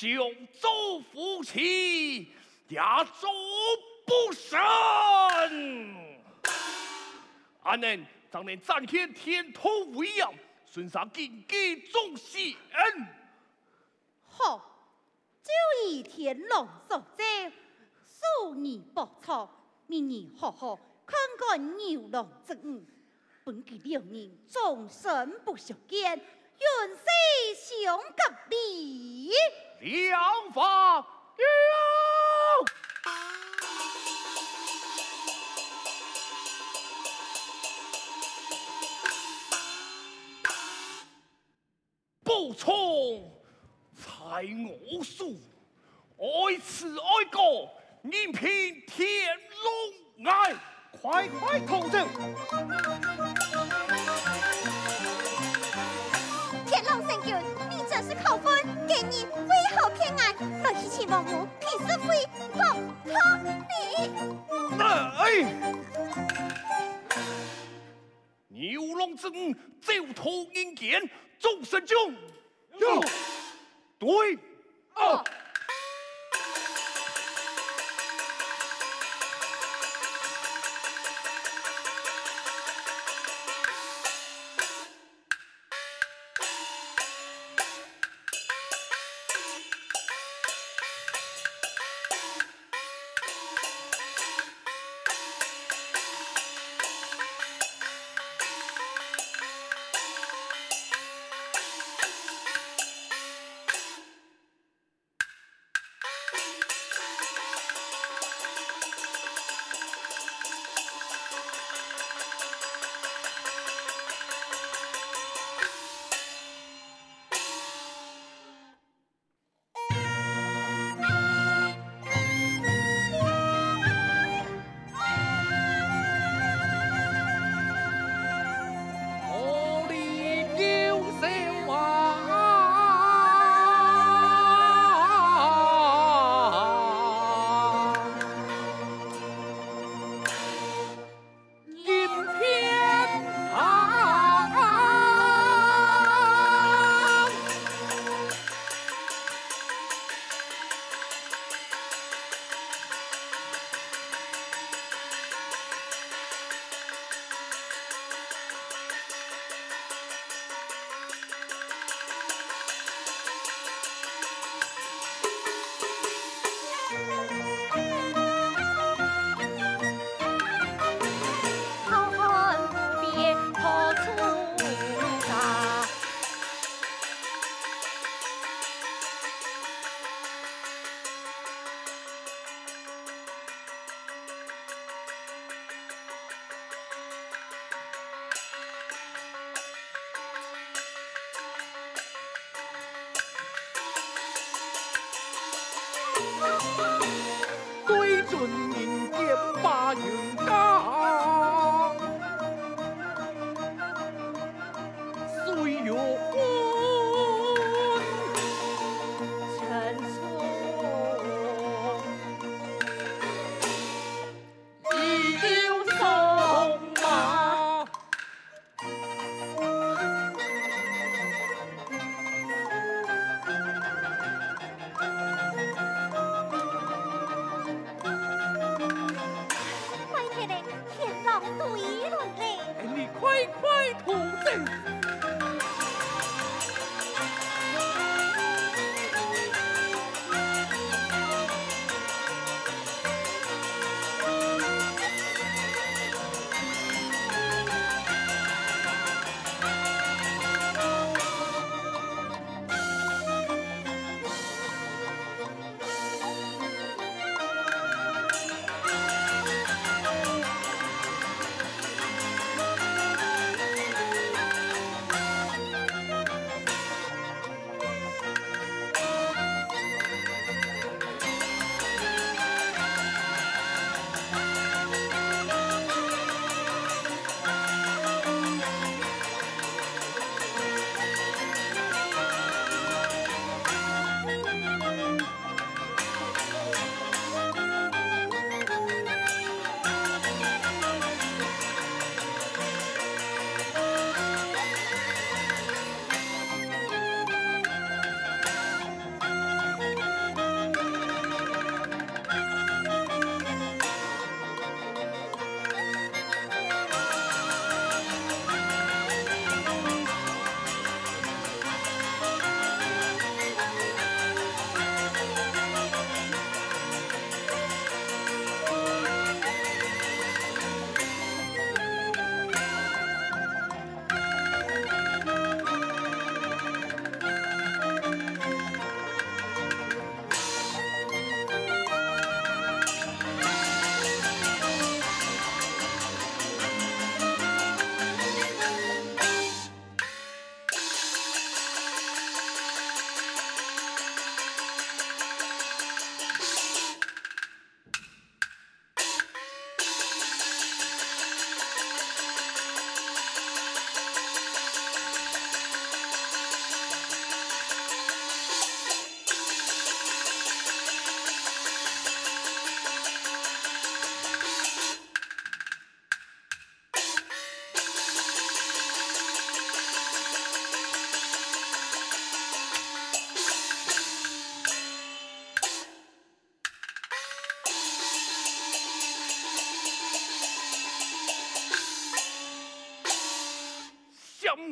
相做夫妻也做不成。阿能，咱能展现天土威严，顺上经济中西恩。好，就以天龙所造，数你不错，明日好好看看牛郎织女，本地两人终身不相见，愿死相隔离。两法有。不从才我书，爱此爱过，任凭天龙爱，快快同走。你为何偏爱？来提起王母，替是非，报他你。哎，牛郎织女走投人间。众神将，有对，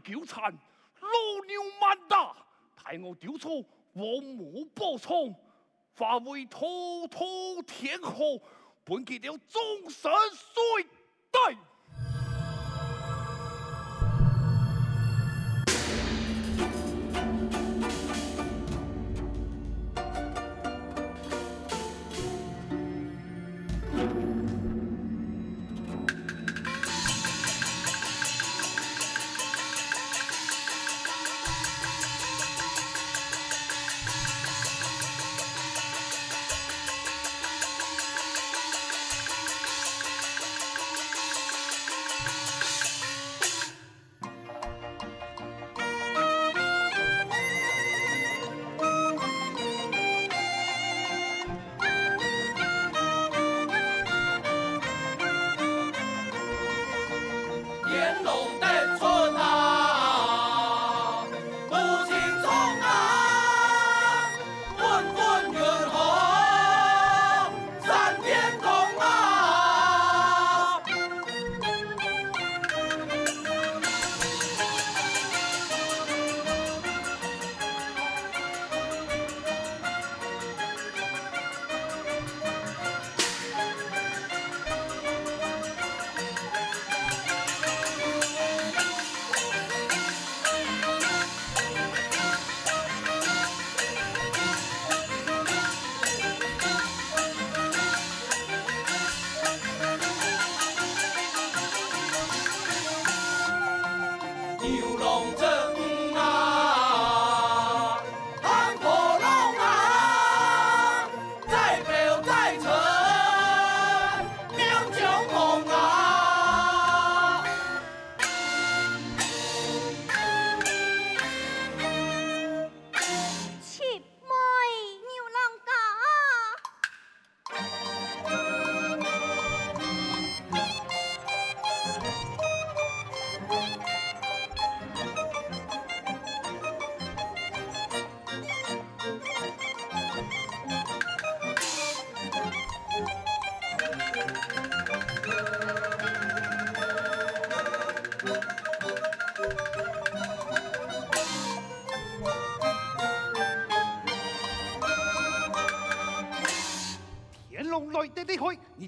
纠缠，老牛满打，待我丢出王母宝仓，化为滔滔天河，本给了众神水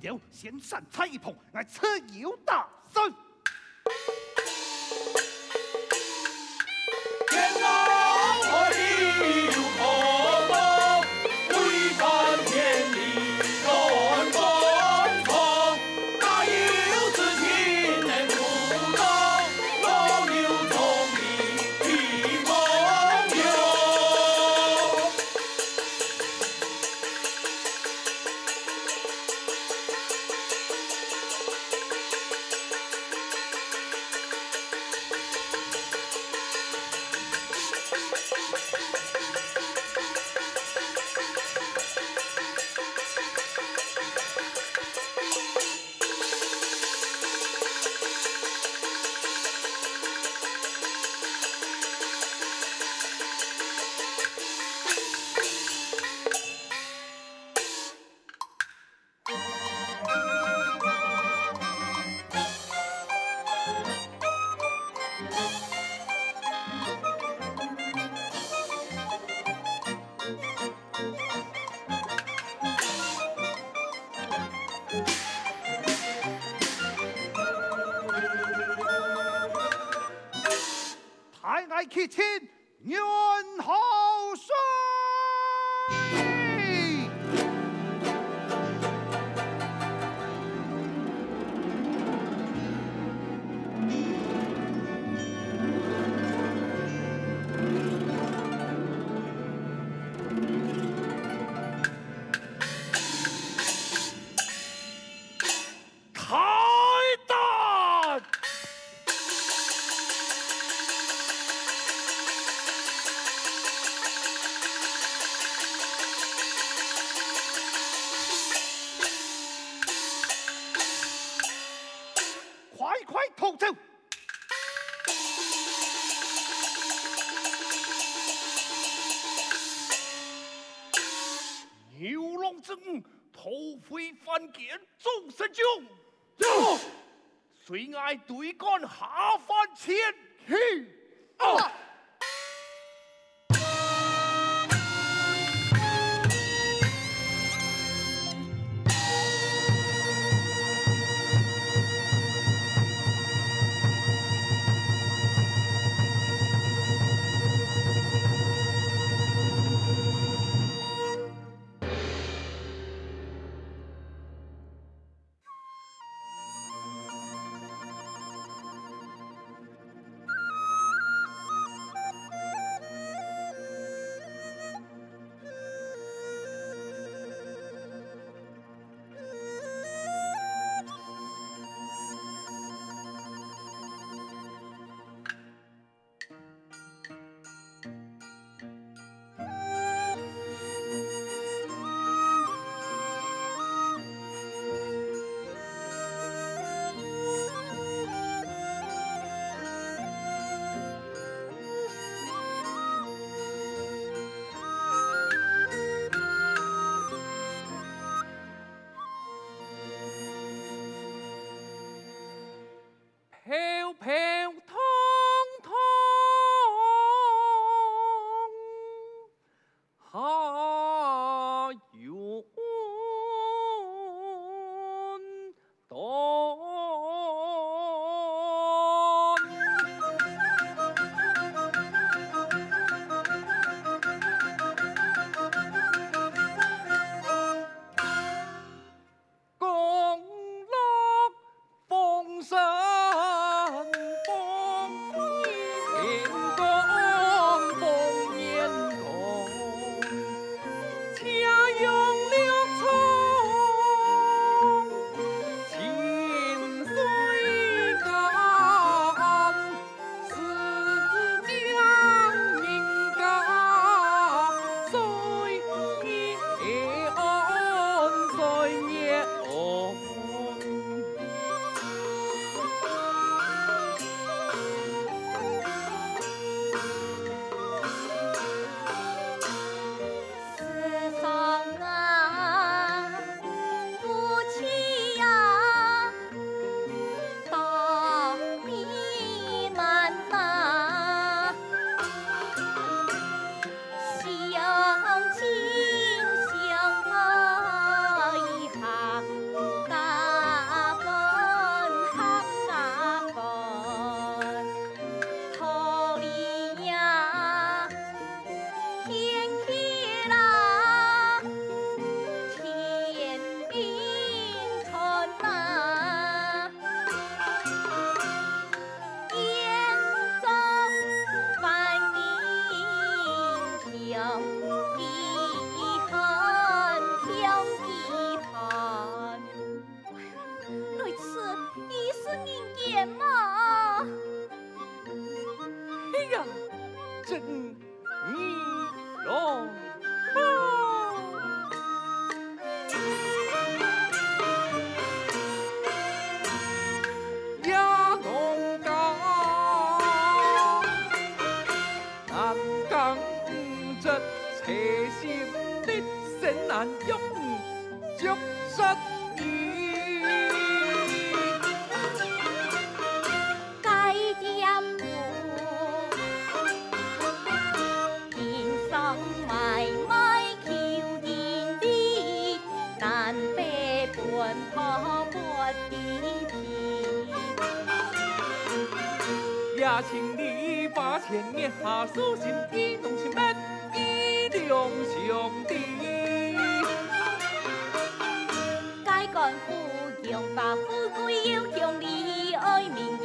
你就先上菜一捧，来吃油 it is Chuyển xung sinh. 请你把千年下属心意弄清白，一两兄弟。该干府荣华富贵要强你爱民。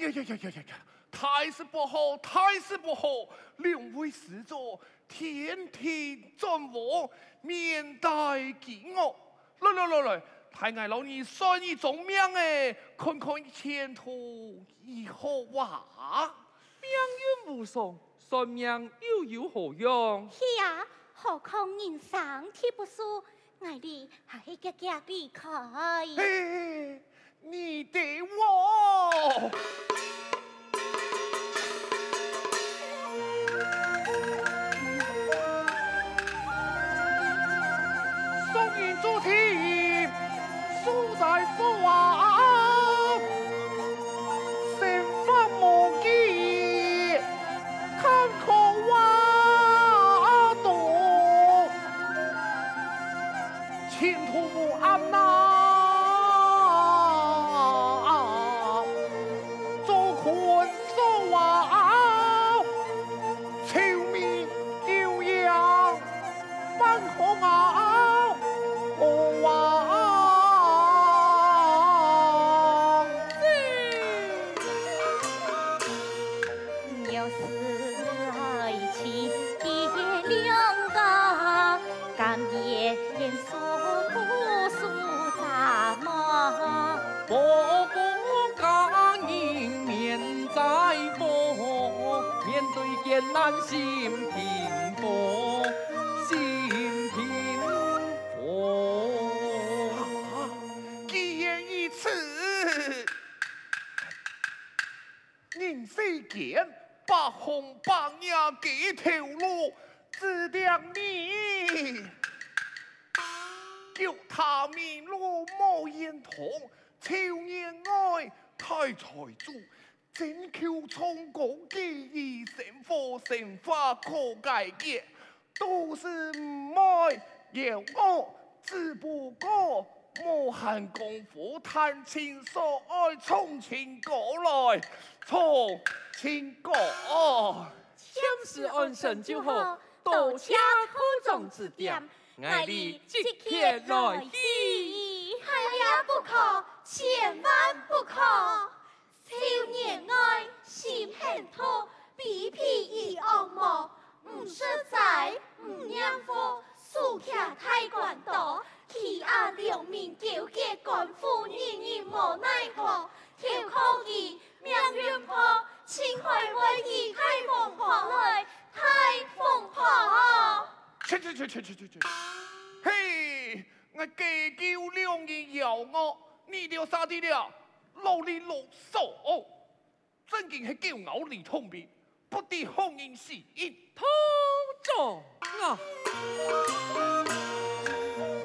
呀呀呀呀呀呀！太师不好，太师不好！两位施主，天庭尊王，面带惊愕。来来来来，太爱老儿算你忠命哎，看看前途如何哇？命运无常，算命又有何用？是啊，何况人生天不熟，爱你还是家家避开。嘿，你心平和，心平和。啊，既言于此，人世间百红百亚几条路，只让你脚踏明路无言痛，求人爱太财主，真求从国记忆生活生活可改革，都是唔爱要我，只不过无限功夫谈情说爱，从情过来，从情过。相思安神就好，多谢土中指点，爱你即刻来意。哎呀，不可，千万不可！少年爱，心很痛，比皮已恶魔，唔实在，唔让夫，苏家太官多，欺压流民纠结官府，人人无奈何，调口义命运破，情怀为义太疯狂来，太疯狂。去去去去去去去！嘿，我计较两人邀我，你了啥的了？老李老手，真经系骄傲里通鼻，不敌红颜喜应。土中啊，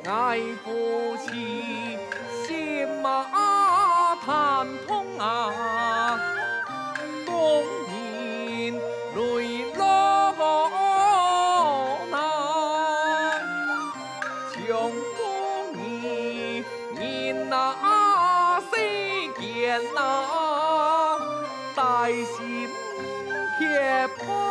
爱夫妻心马谈通啊，kept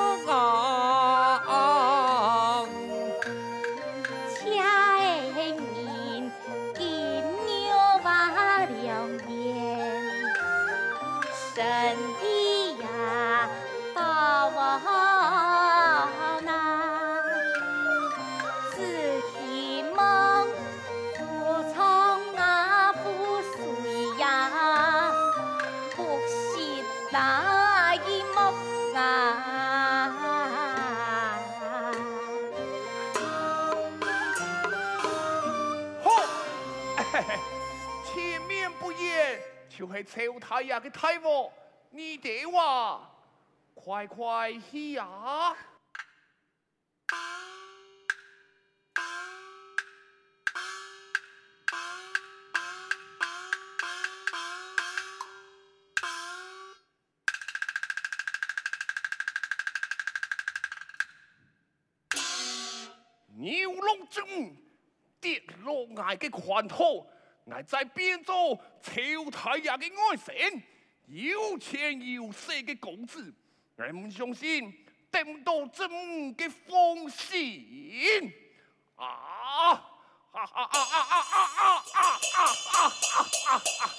太阳的太婆，你的话，快快去呀、啊！牛郎中，跌落崖的宽厚，我在边走。秋太阳嘅爱神，有钱有势嘅公子，人们相信得唔到织女嘅芳心啊！啊啊啊啊啊啊啊啊啊啊啊！